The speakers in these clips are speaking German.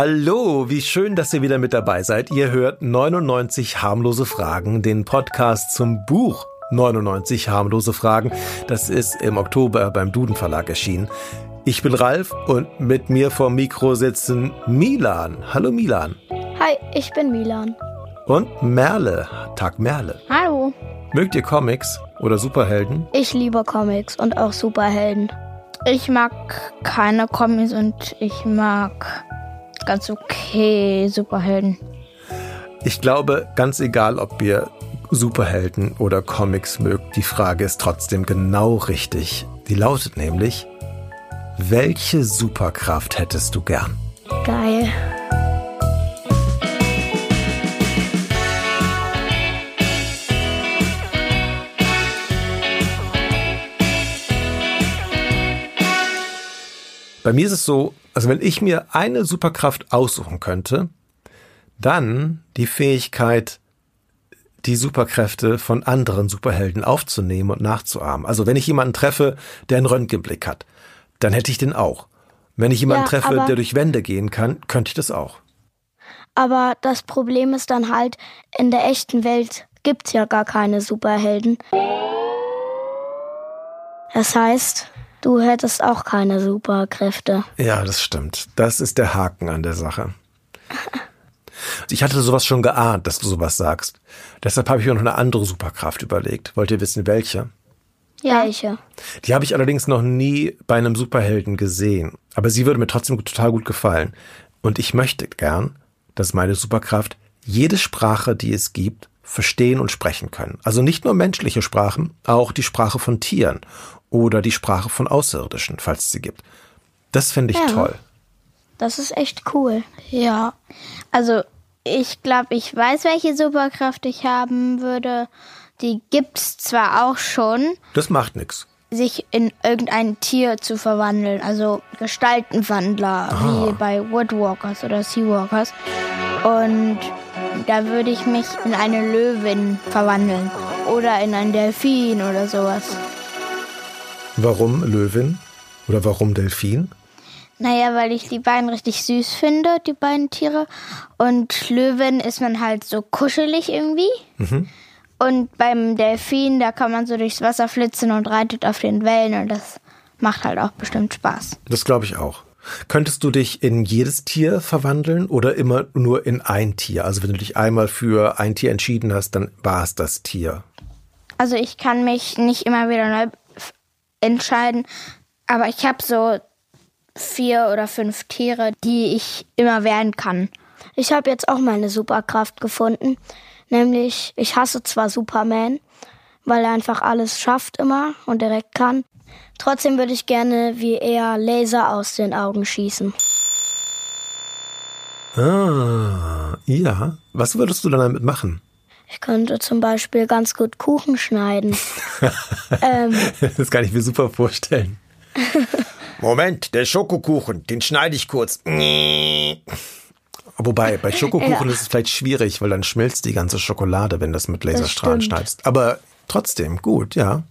Hallo, wie schön, dass ihr wieder mit dabei seid. Ihr hört 99 harmlose Fragen, den Podcast zum Buch 99 harmlose Fragen. Das ist im Oktober beim Duden Verlag erschienen. Ich bin Ralf und mit mir vor Mikro sitzen Milan. Hallo Milan. Hi, ich bin Milan. Und Merle. Tag Merle. Hallo. Mögt ihr Comics oder Superhelden? Ich liebe Comics und auch Superhelden. Ich mag keine Comics und ich mag ganz okay Superhelden. Ich glaube, ganz egal, ob ihr Superhelden oder Comics mögt, die Frage ist trotzdem genau richtig. Die lautet nämlich, welche Superkraft hättest du gern? Geil. Bei mir ist es so, also wenn ich mir eine Superkraft aussuchen könnte, dann die Fähigkeit, die Superkräfte von anderen Superhelden aufzunehmen und nachzuahmen. Also wenn ich jemanden treffe, der einen Röntgenblick hat, dann hätte ich den auch. Wenn ich jemanden ja, treffe, der durch Wände gehen kann, könnte ich das auch. Aber das Problem ist dann halt, in der echten Welt gibt's ja gar keine Superhelden. Das heißt, Du hättest auch keine Superkräfte. Ja, das stimmt. Das ist der Haken an der Sache. Ich hatte sowas schon geahnt, dass du sowas sagst. Deshalb habe ich mir noch eine andere Superkraft überlegt. Wollt ihr wissen, welche? Ja. Welche? Die habe ich allerdings noch nie bei einem Superhelden gesehen. Aber sie würde mir trotzdem total gut gefallen. Und ich möchte gern, dass meine Superkraft jede Sprache, die es gibt, verstehen und sprechen können. Also nicht nur menschliche Sprachen, auch die Sprache von Tieren oder die Sprache von Außerirdischen, falls es sie gibt. Das finde ich ja, toll. Das ist echt cool. Ja. Also, ich glaube, ich weiß, welche Superkraft ich haben würde. Die gibt's zwar auch schon. Das macht nichts. Sich in irgendein Tier zu verwandeln, also Gestaltenwandler, ah. wie bei Woodwalkers oder Seawalkers. Und da würde ich mich in eine Löwin verwandeln oder in einen Delfin oder sowas. Warum Löwin oder warum Delfin? Naja, weil ich die beiden richtig süß finde, die beiden Tiere. Und Löwen ist man halt so kuschelig irgendwie. Mhm. Und beim Delfin, da kann man so durchs Wasser flitzen und reitet auf den Wellen und das macht halt auch bestimmt Spaß. Das glaube ich auch. Könntest du dich in jedes Tier verwandeln oder immer nur in ein Tier? Also wenn du dich einmal für ein Tier entschieden hast, dann war es das Tier. Also ich kann mich nicht immer wieder neu entscheiden. Aber ich habe so vier oder fünf Tiere, die ich immer werden kann. Ich habe jetzt auch meine Superkraft gefunden. Nämlich, ich hasse zwar Superman, weil er einfach alles schafft immer und direkt kann. Trotzdem würde ich gerne wie er Laser aus den Augen schießen. Ah, ja. Was würdest du dann damit machen? Ich könnte zum Beispiel ganz gut Kuchen schneiden. ähm, das kann ich mir super vorstellen. Moment, der Schokokuchen, den schneide ich kurz. Wobei, bei Schokokuchen ja. ist es vielleicht schwierig, weil dann schmilzt die ganze Schokolade, wenn du das mit Laserstrahlen schneidest. Aber trotzdem, gut, ja.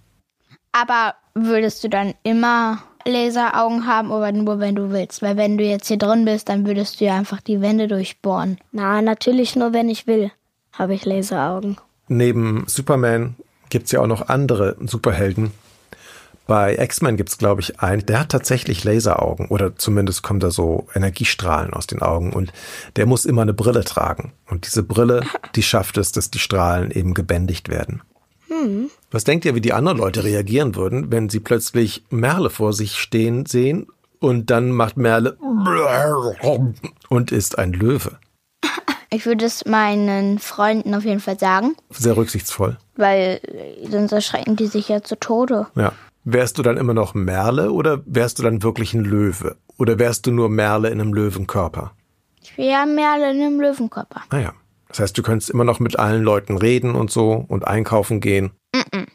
Aber würdest du dann immer Laseraugen haben oder nur wenn du willst? Weil wenn du jetzt hier drin bist, dann würdest du ja einfach die Wände durchbohren. Na, natürlich nur, wenn ich will habe ich Laseraugen. Neben Superman gibt es ja auch noch andere Superhelden. Bei X-Men gibt es, glaube ich, einen, der hat tatsächlich Laseraugen oder zumindest kommen da so Energiestrahlen aus den Augen und der muss immer eine Brille tragen. Und diese Brille, die schafft es, dass die Strahlen eben gebändigt werden. Hm. Was denkt ihr, wie die anderen Leute reagieren würden, wenn sie plötzlich Merle vor sich stehen sehen und dann macht Merle und ist ein Löwe? Ich würde es meinen Freunden auf jeden Fall sagen. Sehr rücksichtsvoll. Weil sonst erschrecken die sich ja zu Tode. Ja. Wärst du dann immer noch Merle oder wärst du dann wirklich ein Löwe? Oder wärst du nur Merle in einem Löwenkörper? Ich wäre Merle in einem Löwenkörper. Naja. Ah das heißt, du könntest immer noch mit allen Leuten reden und so und einkaufen gehen. Mm -mm.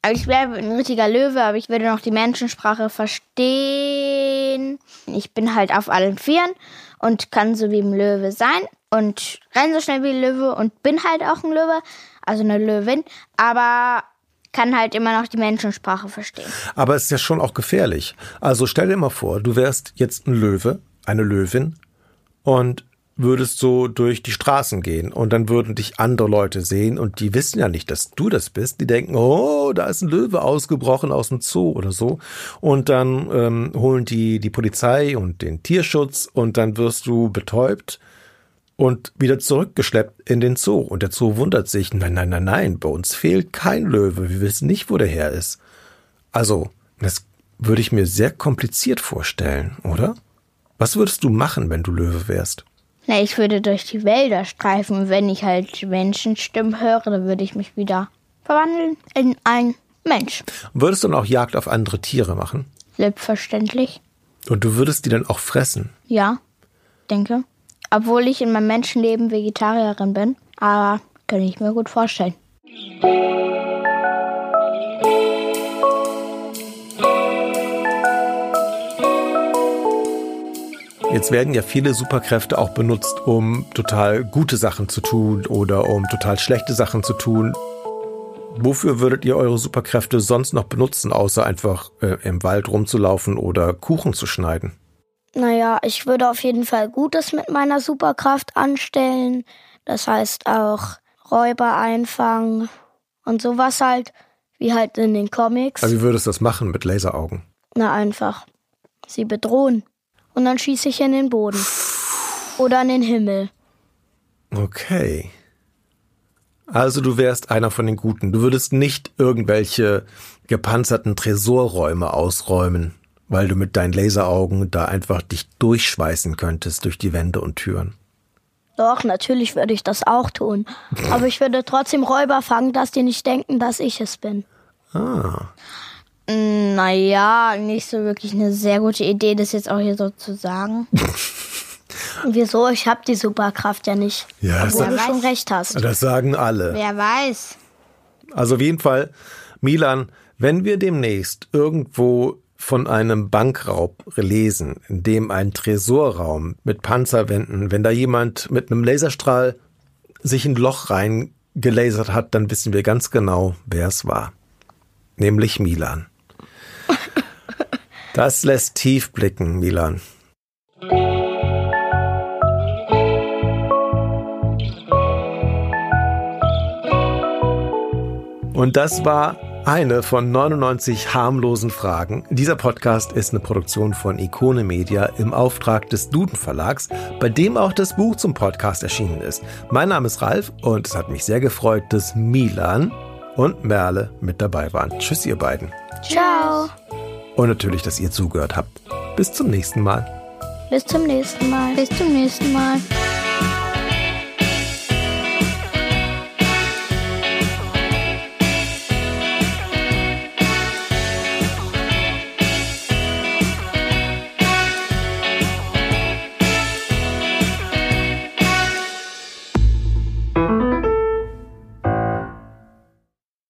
Also ich wäre ein richtiger Löwe, aber ich würde noch die Menschensprache verstehen. Ich bin halt auf allen Vieren und kann so wie ein Löwe sein und renn so schnell wie ein Löwe und bin halt auch ein Löwe, also eine Löwin, aber kann halt immer noch die Menschensprache verstehen. Aber es ist ja schon auch gefährlich. Also stell dir mal vor, du wärst jetzt ein Löwe, eine Löwin und würdest so durch die Straßen gehen und dann würden dich andere Leute sehen und die wissen ja nicht, dass du das bist. Die denken, oh, da ist ein Löwe ausgebrochen aus dem Zoo oder so. Und dann ähm, holen die die Polizei und den Tierschutz und dann wirst du betäubt und wieder zurückgeschleppt in den Zoo. Und der Zoo wundert sich, nein, nein, nein, nein, bei uns fehlt kein Löwe. Wir wissen nicht, wo der her ist. Also, das würde ich mir sehr kompliziert vorstellen, oder? Was würdest du machen, wenn du Löwe wärst? Na, ich würde durch die Wälder streifen. Wenn ich halt Menschenstimmen höre, dann würde ich mich wieder verwandeln in ein Mensch. Würdest du dann auch Jagd auf andere Tiere machen? Selbstverständlich. Und du würdest die dann auch fressen? Ja, denke. Obwohl ich in meinem Menschenleben Vegetarierin bin, aber kann ich mir gut vorstellen. Jetzt werden ja viele Superkräfte auch benutzt, um total gute Sachen zu tun oder um total schlechte Sachen zu tun. Wofür würdet ihr eure Superkräfte sonst noch benutzen, außer einfach äh, im Wald rumzulaufen oder Kuchen zu schneiden? Naja, ich würde auf jeden Fall Gutes mit meiner Superkraft anstellen. Das heißt auch Räuber einfangen und sowas halt, wie halt in den Comics. Aber wie würdest du das machen mit Laseraugen? Na einfach. Sie bedrohen und dann schieße ich in den Boden. Oder in den Himmel. Okay. Also du wärst einer von den Guten. Du würdest nicht irgendwelche gepanzerten Tresorräume ausräumen, weil du mit deinen Laseraugen da einfach dich durchschweißen könntest durch die Wände und Türen. Doch, natürlich würde ich das auch tun. Aber ich würde trotzdem Räuber fangen, dass die nicht denken, dass ich es bin. Ah. Naja, nicht so wirklich eine sehr gute Idee, das jetzt auch hier so zu sagen. Wieso? Ich habe die Superkraft ja nicht. Ja, Obwohl das, du schon recht hast. das sagen alle. Wer weiß. Also auf jeden Fall, Milan, wenn wir demnächst irgendwo von einem Bankraub lesen, in dem ein Tresorraum mit Panzerwänden, wenn da jemand mit einem Laserstrahl sich ein Loch reingelasert hat, dann wissen wir ganz genau, wer es war. Nämlich Milan. Das lässt tief blicken, Milan. Und das war eine von 99 harmlosen Fragen. Dieser Podcast ist eine Produktion von Ikone Media im Auftrag des Duden Verlags, bei dem auch das Buch zum Podcast erschienen ist. Mein Name ist Ralf und es hat mich sehr gefreut, dass Milan und Merle mit dabei waren. Tschüss, ihr beiden. Ciao. Und natürlich, dass ihr zugehört habt. Bis zum nächsten Mal. Bis zum nächsten Mal. Bis zum nächsten Mal.